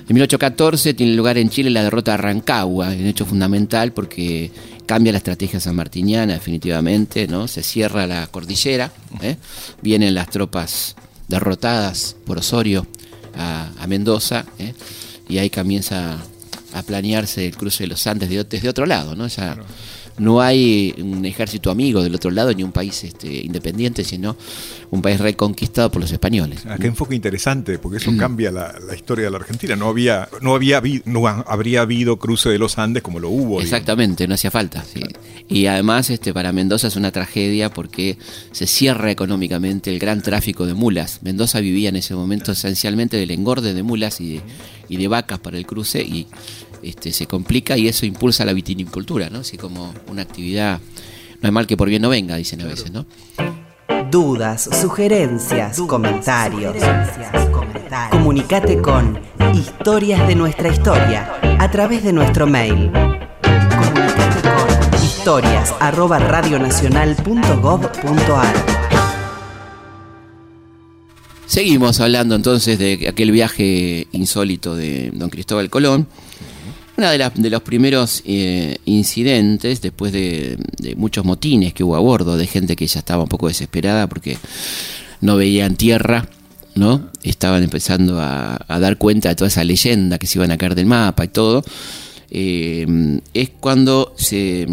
En 1814 tiene lugar en Chile la derrota de Rancagua, un hecho fundamental porque cambia la estrategia sanmartiniana definitivamente, ¿no? Se cierra la cordillera, ¿eh? vienen las tropas derrotadas por Osorio a, Mendoza, ¿eh? y ahí comienza a planearse el cruce de los Andes desde otro lado, ¿no? No hay un ejército amigo del otro lado ni un país este, independiente, sino un país reconquistado por los españoles. Ah, qué enfoque interesante, porque eso mm. cambia la, historia de la Argentina. No había, no había, no habría habido cruce de los Andes como lo hubo. Exactamente, no hacía falta. Y además, este, para Mendoza es una tragedia porque se cierra económicamente el gran tráfico de mulas. Mendoza vivía en ese momento esencialmente del engorde de mulas y de, y de vacas para el cruce y este, se complica y eso impulsa la vitinicultura, ¿no? Así como una actividad, no es mal que por bien no venga, dicen a veces, ¿no? Dudas, sugerencias, comentarios. Comunicate con Historias de nuestra historia a través de nuestro mail. Comunicate con historias Seguimos hablando entonces de aquel viaje insólito de don Cristóbal Colón. Una de, de los primeros eh, incidentes, después de, muchos motines que hubo a bordo, de gente que ya estaba un poco desesperada porque no veían tierra, ¿no? Estaban empezando a, dar cuenta de toda esa leyenda que se iban a caer del mapa y todo. Eh, es cuando se,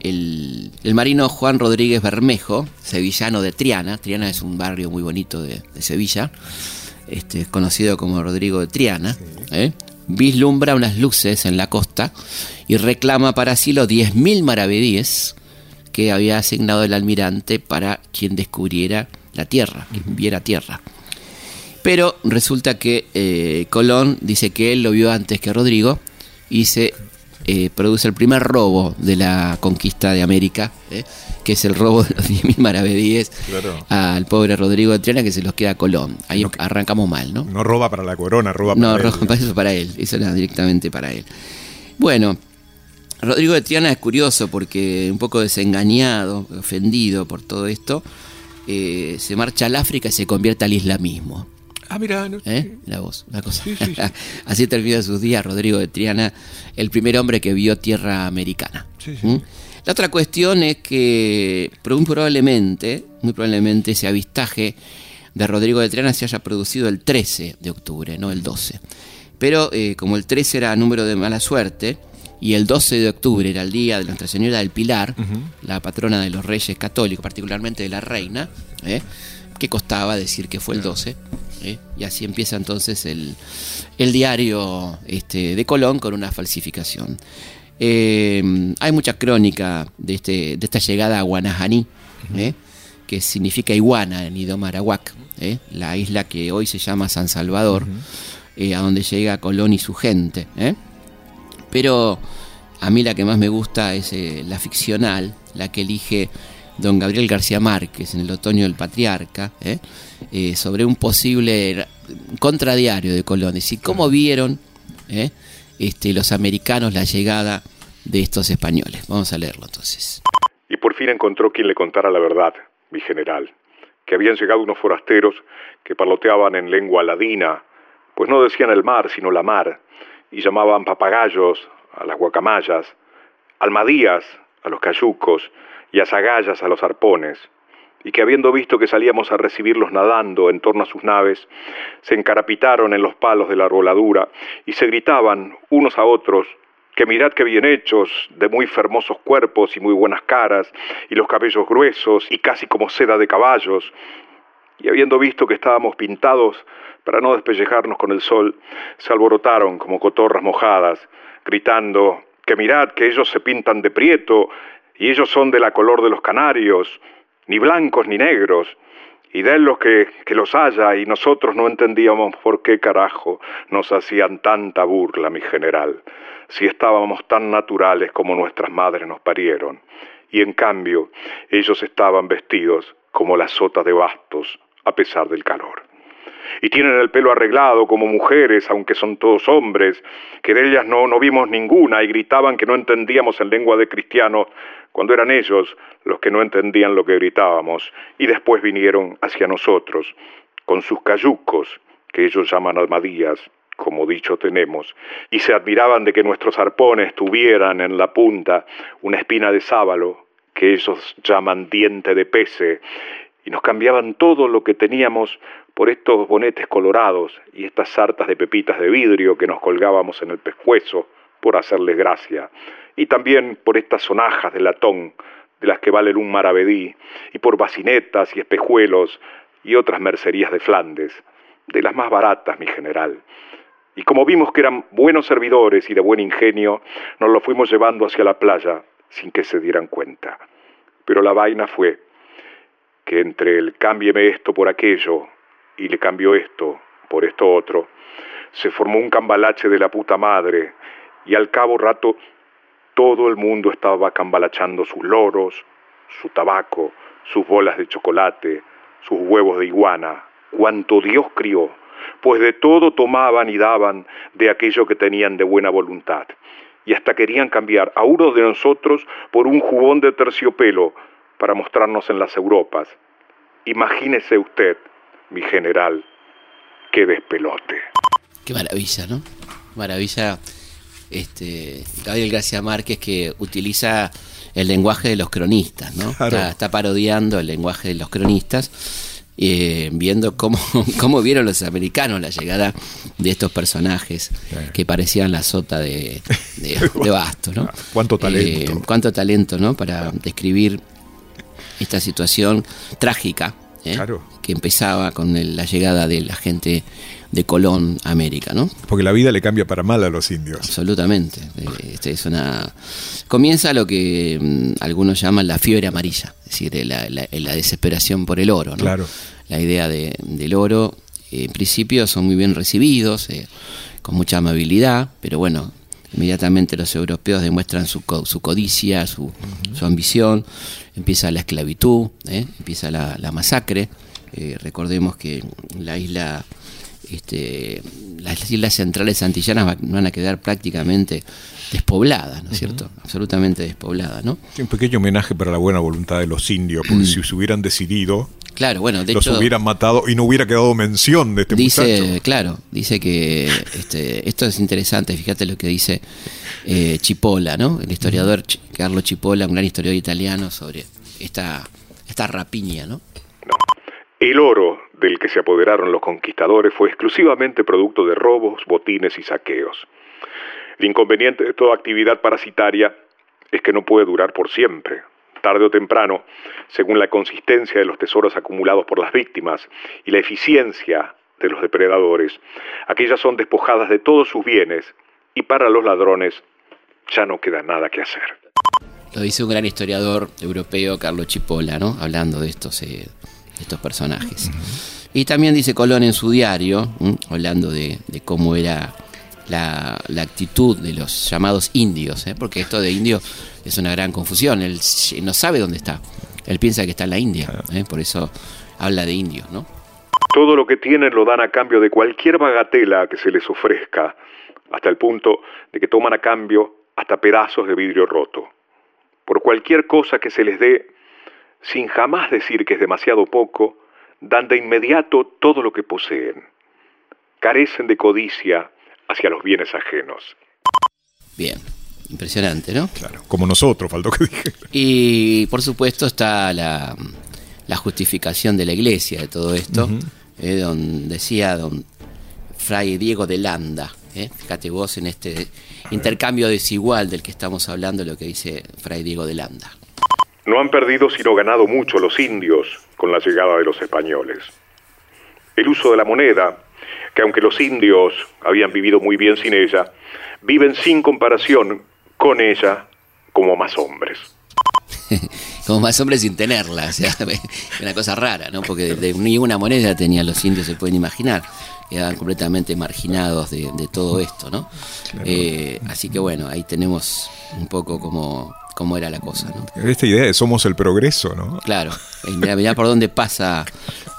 el, marino Juan Rodríguez Bermejo, sevillano de Triana, Triana es un barrio muy bonito de, Sevilla, este, conocido como Rodrigo de Triana, ¿eh? Vislumbra unas luces en la costa y reclama para sí los 10.000 maravedíes que había asignado el almirante para quien descubriera la tierra, quien viera tierra. Pero resulta que eh, Colón dice que él lo vio antes que Rodrigo y se eh, produce el primer robo de la conquista de América, ¿eh? que es el robo de los (laughs) 10.000 maravedíes al pobre Rodrigo de Triana que se los queda a Colón. Ahí arrancamos mal, ¿no? No roba para la corona, roba para él. No, roba eso para él, eso era directamente para él. Bueno, Rodrigo de Triana es curioso porque un poco desengañado, ofendido por todo esto, eh, se marcha al África y se convierte al islamismo. Ah, mira, ¿Eh? la voz, la cosa. (laughs) Así termina sus días Rodrigo de Triana, el primer hombre que vio tierra americana. ¿Mm? La otra cuestión es que muy probablemente, muy probablemente ese avistaje de Rodrigo de Triana se haya producido el 13 de octubre, no el 12. Pero eh, como el 13 era número de mala suerte y el 12 de octubre era el día de Nuestra Señora del Pilar, la patrona de los reyes católicos, particularmente de la reina, ¿eh? que costaba decir que fue el 12. ¿Eh? Y así empieza entonces el, diario este, de Colón con una falsificación. Eh, hay mucha crónica de, este, de esta llegada a Guanajaní, ¿eh? que significa iguana en idioma arawak, la isla que hoy se llama San Salvador, a donde llega Colón y su gente. Pero a mí la que más me gusta es la ficcional, la que elige don Gabriel García Márquez en el otoño del patriarca, ¿eh? Eh, sobre un posible contradiario de Colón. y cómo vieron ¿eh? este, los americanos la llegada de estos españoles. Vamos a leerlo entonces. Y por fin encontró quien le contara la verdad, mi general, que habían llegado unos forasteros que parloteaban en lengua ladina, pues no decían el mar, sino la mar, y llamaban papagayos a las guacamayas, almadías a los cayucos y a a los arpones, y que habiendo visto que salíamos a recibirlos nadando en torno a sus naves, se encarapitaron en los palos de la arboladura y se gritaban unos a otros que mirad qué bien hechos, de muy fermosos cuerpos y muy buenas caras, y los cabellos gruesos y casi como seda de caballos, y habiendo visto que estábamos pintados para no despellejarnos con el sol, se alborotaron como cotorras mojadas, gritando que mirad que ellos se pintan de prieto, y ellos son de la color de los canarios, ni blancos ni negros, y de los que, que los haya, y nosotros no entendíamos por qué carajo nos hacían tanta burla, mi general, si estábamos tan naturales como nuestras madres nos parieron, y en cambio ellos estaban vestidos como las sotas de bastos, a pesar del calor. Y tienen el pelo arreglado como mujeres, aunque son todos hombres, que de ellas no, no vimos ninguna y gritaban que no entendíamos en lengua de cristianos cuando eran ellos los que no entendían lo que gritábamos, y después vinieron hacia nosotros, con sus cayucos, que ellos llaman almadías, como dicho tenemos, y se admiraban de que nuestros arpones tuvieran en la punta una espina de sábalo, que ellos llaman diente de pece, y nos cambiaban todo lo que teníamos por estos bonetes colorados y estas sartas de pepitas de vidrio que nos colgábamos en el pescuezo por hacerles gracia y también por estas sonajas de latón, de las que valen un maravedí, y por basinetas y espejuelos y otras mercerías de Flandes, de las más baratas, mi general. Y como vimos que eran buenos servidores y de buen ingenio, nos los fuimos llevando hacia la playa sin que se dieran cuenta. Pero la vaina fue que entre el cámbieme esto por aquello y le cambió esto por esto otro, se formó un cambalache de la puta madre y al cabo rato todo el mundo estaba cambalachando sus loros, su tabaco, sus bolas de chocolate, sus huevos de iguana, cuanto Dios crió, pues de todo tomaban y daban de aquello que tenían de buena voluntad, y hasta querían cambiar a uno de nosotros por un jubón de terciopelo para mostrarnos en las Europas. Imagínese usted, mi general, qué despelote. Qué maravilla, ¿no? Maravilla este, Gabriel García Márquez que utiliza el lenguaje de los cronistas, ¿no? Está, parodiando el lenguaje de los cronistas, eh, viendo cómo, (laughs) cómo vieron los americanos la llegada de estos personajes que parecían la sota de, de, (laughs) Basto, ¿no? Cuánto talento. Eh, cuánto talento, ¿no? Para describir esta situación trágica ¿eh? que empezaba con la llegada de la gente de Colón América, ¿no? Porque la vida le cambia para mal a los indios. Absolutamente. Eh, este es una comienza lo que mm, algunos llaman la fiebre amarilla, es decir, la, desesperación por el oro, ¿no? Claro. La idea del oro, en principio, son muy bien recibidos, eh, con mucha amabilidad, pero bueno, inmediatamente los europeos demuestran su, su codicia, su, su, ambición, empieza la esclavitud, ¿eh? empieza la, la masacre. recordemos que la isla este, las islas centrales antillanas van a quedar prácticamente despobladas, ¿no es cierto? Absolutamente despobladas, ¿no? Un pequeño homenaje para la buena voluntad de los indios, porque (clears throat) si se hubieran decidido, Claro, bueno, de los hubieran matado y no hubiera quedado mención de este dice, Claro, dice que este, esto es interesante, fíjate lo que dice eh, Chipola, ¿no? El historiador Carlo Chipola, un gran historiador italiano sobre esta, esta rapiña, ¿no? El oro del que se apoderaron los conquistadores fue exclusivamente producto de robos, botines y saqueos. El inconveniente de toda actividad parasitaria es que no puede durar por siempre. Tarde o temprano, según la consistencia de los tesoros acumulados por las víctimas y la eficiencia de los depredadores, aquellas son despojadas de todos sus bienes y para los ladrones ya no queda nada que hacer. Lo dice un gran historiador europeo, Carlo Chipola, ¿no? Hablando de estos eh, estos personajes. Y también dice Colón en su diario, hablando de, cómo era la, actitud de los llamados indios, ¿eh? porque esto de indio es una gran confusión, él no sabe dónde está, él piensa que está en la India, ¿eh? por eso habla de indios, ¿no? Todo lo que tienen lo dan a cambio de cualquier bagatela que se les ofrezca, hasta el punto de que toman a cambio hasta pedazos de vidrio roto. Por cualquier cosa que se les dé, sin jamás decir que es demasiado poco, dan de inmediato todo lo que poseen. Carecen de codicia hacia los bienes ajenos. Bien, Impresionante, ¿no? Claro, como nosotros, faltó que dije. Y por supuesto está la, justificación de la iglesia de todo esto, eh, donde decía don Fray Diego de Landa, eh, fíjate vos en este intercambio desigual del que estamos hablando, lo que dice Fray Diego de Landa. No han perdido sino ganado mucho los indios con la llegada de los españoles. El uso de la moneda, que aunque los indios habían vivido muy bien sin ella, viven sin comparación con ella como más hombres. (laughs) como más hombres sin tenerla, o sea, (laughs) una cosa rara, ¿no? Porque de, ni una moneda tenían los indios, se pueden imaginar, quedaban completamente marginados de, todo esto, ¿no? Eh, así que bueno, ahí tenemos un poco como cómo era la cosa. ¿no? Esta idea de somos el progreso, ¿no? Claro, mirá, por dónde pasa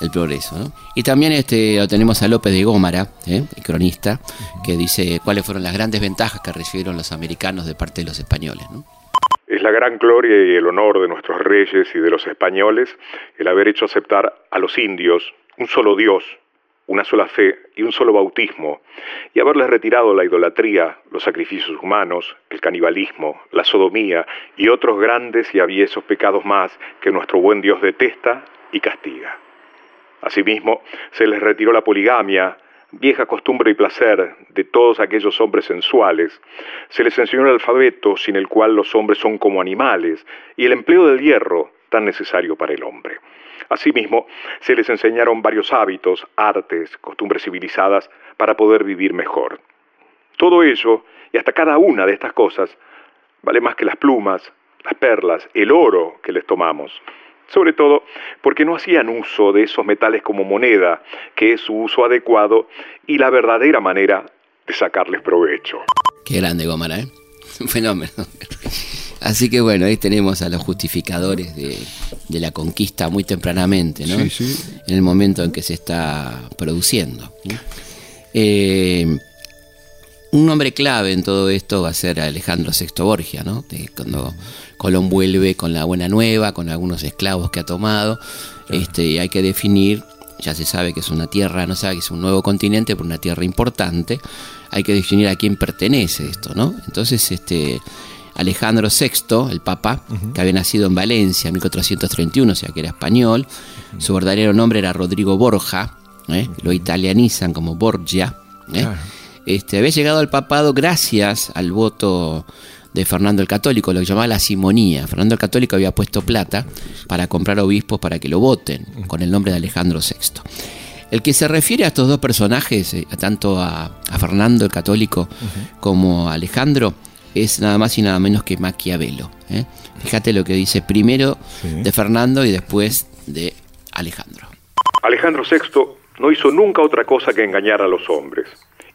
el progreso. ¿no? Y también este, lo tenemos a López de Gómara, ¿eh? el cronista, que dice cuáles fueron las grandes ventajas que recibieron los americanos de parte de los españoles. ¿no? Es la gran gloria y el honor de nuestros reyes y de los españoles el haber hecho aceptar a los indios un solo Dios una sola fe y un solo bautismo, y haberles retirado la idolatría, los sacrificios humanos, el canibalismo, la sodomía y otros grandes y aviesos pecados más que nuestro buen Dios detesta y castiga. Asimismo, se les retiró la poligamia, vieja costumbre y placer de todos aquellos hombres sensuales. Se les enseñó el alfabeto sin el cual los hombres son como animales y el empleo del hierro tan necesario para el hombre. Asimismo, se les enseñaron varios hábitos, artes, costumbres civilizadas para poder vivir mejor. Todo ello, y hasta cada una de estas cosas, vale más que las plumas, las perlas, el oro que les tomamos. Sobre todo porque no hacían uso de esos metales como moneda, que es su uso adecuado y la verdadera manera de sacarles provecho. Qué grande Gómara, ¿eh? (laughs) Fenómeno. Así que bueno, ahí tenemos a los justificadores de, la conquista muy tempranamente, ¿no? En el momento en que se está produciendo. Eh, un nombre clave en todo esto va a ser Alejandro VI Borgia, ¿no? cuando Colón vuelve con la buena nueva, con algunos esclavos que ha tomado, este, hay que definir, ya se sabe que es una tierra, no sabe que es un nuevo continente, pero una tierra importante, hay que definir a quién pertenece esto, ¿no? Entonces, este Alejandro VI, el Papa, que había nacido en Valencia en 1431, o sea que era español. Su verdadero nombre era Rodrigo Borja, ¿eh? lo italianizan como Borgia. ¿eh? Este, había llegado al papado gracias al voto de Fernando el Católico, lo que llamaba la simonía. Fernando el Católico había puesto plata para comprar obispos para que lo voten, con el nombre de Alejandro VI. El que se refiere a estos dos personajes, eh, tanto a, Fernando el Católico como a Alejandro, es nada más y nada menos que Maquiavelo. ¿eh? Fíjate lo que dice primero de Fernando y después de Alejandro. Alejandro VI no hizo nunca otra cosa que engañar a los hombres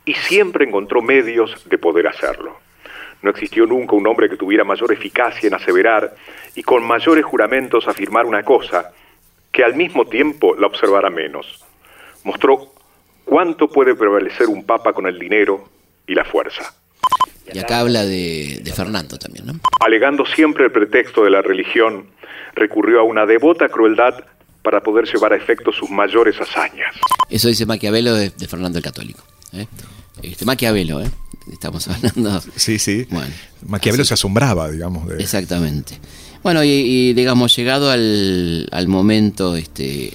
y siempre encontró medios de poder hacerlo. No existió nunca un hombre que tuviera mayor eficacia en aseverar y con mayores juramentos afirmar una cosa que al mismo tiempo la observara menos. Mostró cuánto puede prevalecer un papa con el dinero y la fuerza. Y acá habla de, Fernando también, ¿no? Alegando siempre el pretexto de la religión, recurrió a una devota crueldad para poder llevar a efecto sus mayores hazañas. Eso dice Maquiavelo de, Fernando el Católico. ¿eh? Este, Maquiavelo, ¿eh? estamos hablando. Sí, sí. Bueno, Maquiavelo se asombraba, digamos. Exactamente. Bueno, y, digamos, llegado al, al momento este,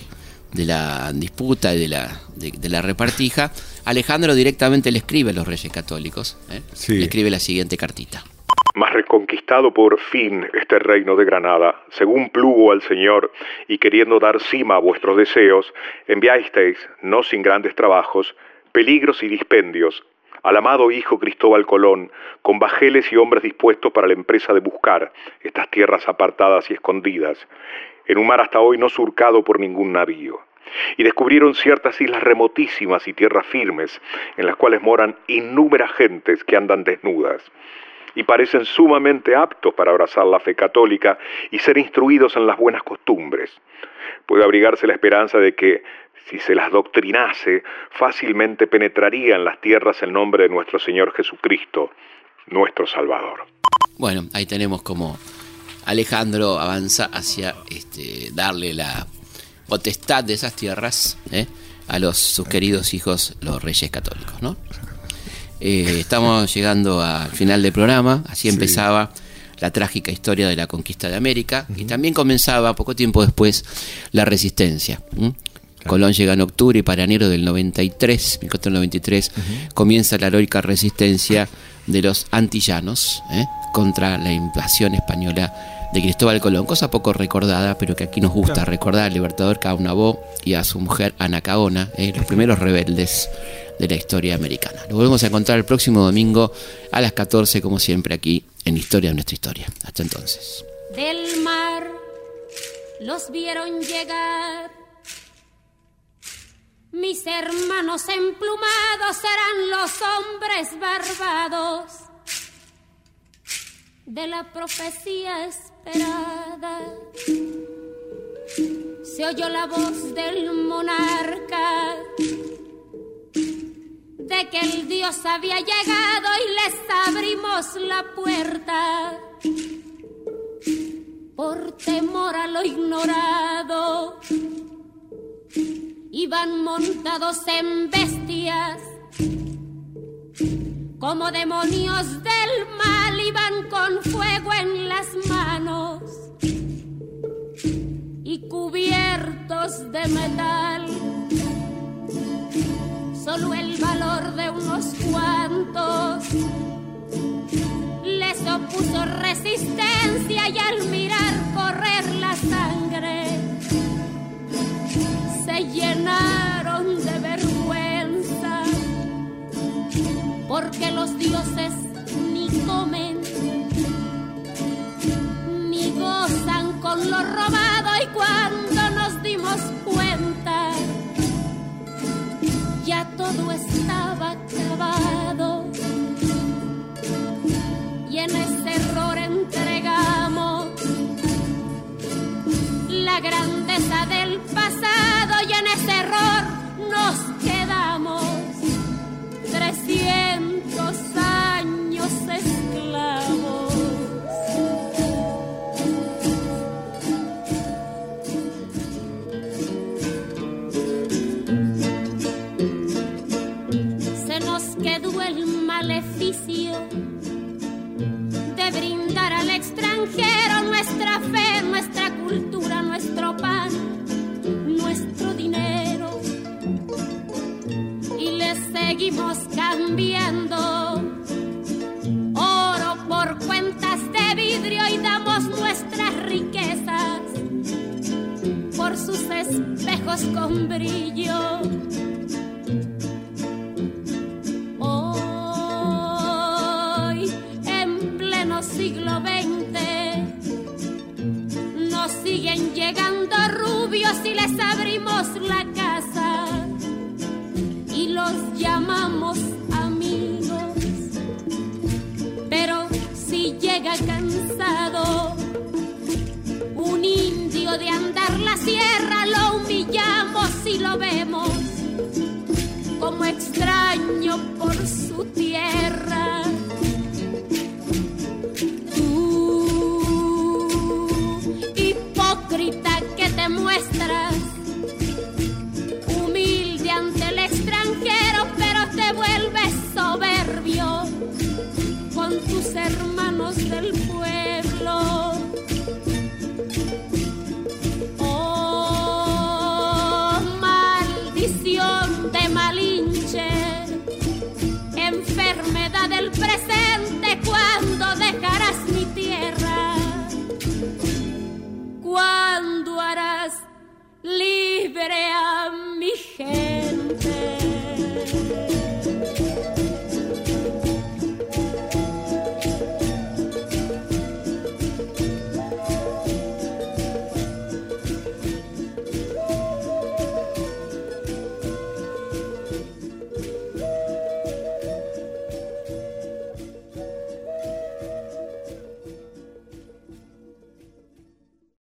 de la disputa y de la, de, la repartija, Alejandro directamente le escribe a los reyes católicos, ¿eh? le escribe la siguiente cartita. Mas reconquistado por fin este reino de Granada, según plugo al Señor, y queriendo dar cima a vuestros deseos, enviasteis, no sin grandes trabajos, peligros y dispendios, al amado hijo Cristóbal Colón, con bajeles y hombres dispuestos para la empresa de buscar estas tierras apartadas y escondidas, en un mar hasta hoy no surcado por ningún navío. Y descubrieron ciertas islas remotísimas y tierras firmes, en las cuales moran innúmeras gentes que andan desnudas, y parecen sumamente aptos para abrazar la fe católica y ser instruidos en las buenas costumbres. Puede abrigarse la esperanza de que, si se las doctrinase, fácilmente penetraría en las tierras el nombre de nuestro Señor Jesucristo, nuestro Salvador. Bueno, ahí tenemos como Alejandro avanza hacia este, darle la potestad de esas tierras ¿eh? a los sus queridos hijos, los reyes católicos, ¿no? Eh, estamos (laughs) llegando al final del programa, así empezaba la trágica historia de la conquista de América y también comenzaba poco tiempo después la resistencia. Colón llega en octubre y para enero del 93, 1493, comienza la heroica resistencia de los antillanos ¿eh? contra la invasión española de Cristóbal Colón, cosa poco recordada, pero que aquí nos gusta recordar al libertador Caunabó y a su mujer Anacaona, ¿eh? los primeros rebeldes de la historia americana. Nos volvemos a encontrar el próximo domingo a las 14, como siempre, aquí en Historia de nuestra historia. Hasta entonces. Del mar los vieron llegar. Mis hermanos emplumados serán los hombres barbados de la profecía Se oyó la voz del monarca de que el Dios había llegado y les abrimos la puerta por temor a lo ignorado. Iban montados en bestias como demonios del mal, iban con fuego en las manos y cubiertos de metal. Solo el valor de unos cuantos les opuso resistencia y al mirar correr la sangre se llenaron porque los dioses ni comen ni gozan con lo robado y cuando nos dimos cuenta ya todo estaba acabado. Y en ese error entregamos la grandeza del seguimos cambiando oro por cuentas de vidrio y damos nuestras riquezas por sus espejos con brillo siglo XX. Nos siguen llegando rubios y les abrimos la llamamos amigos. Pero si llega cansado un indio de andar la sierra, lo humillamos y lo vemos como extraño por su tierra. volveré a mi gente.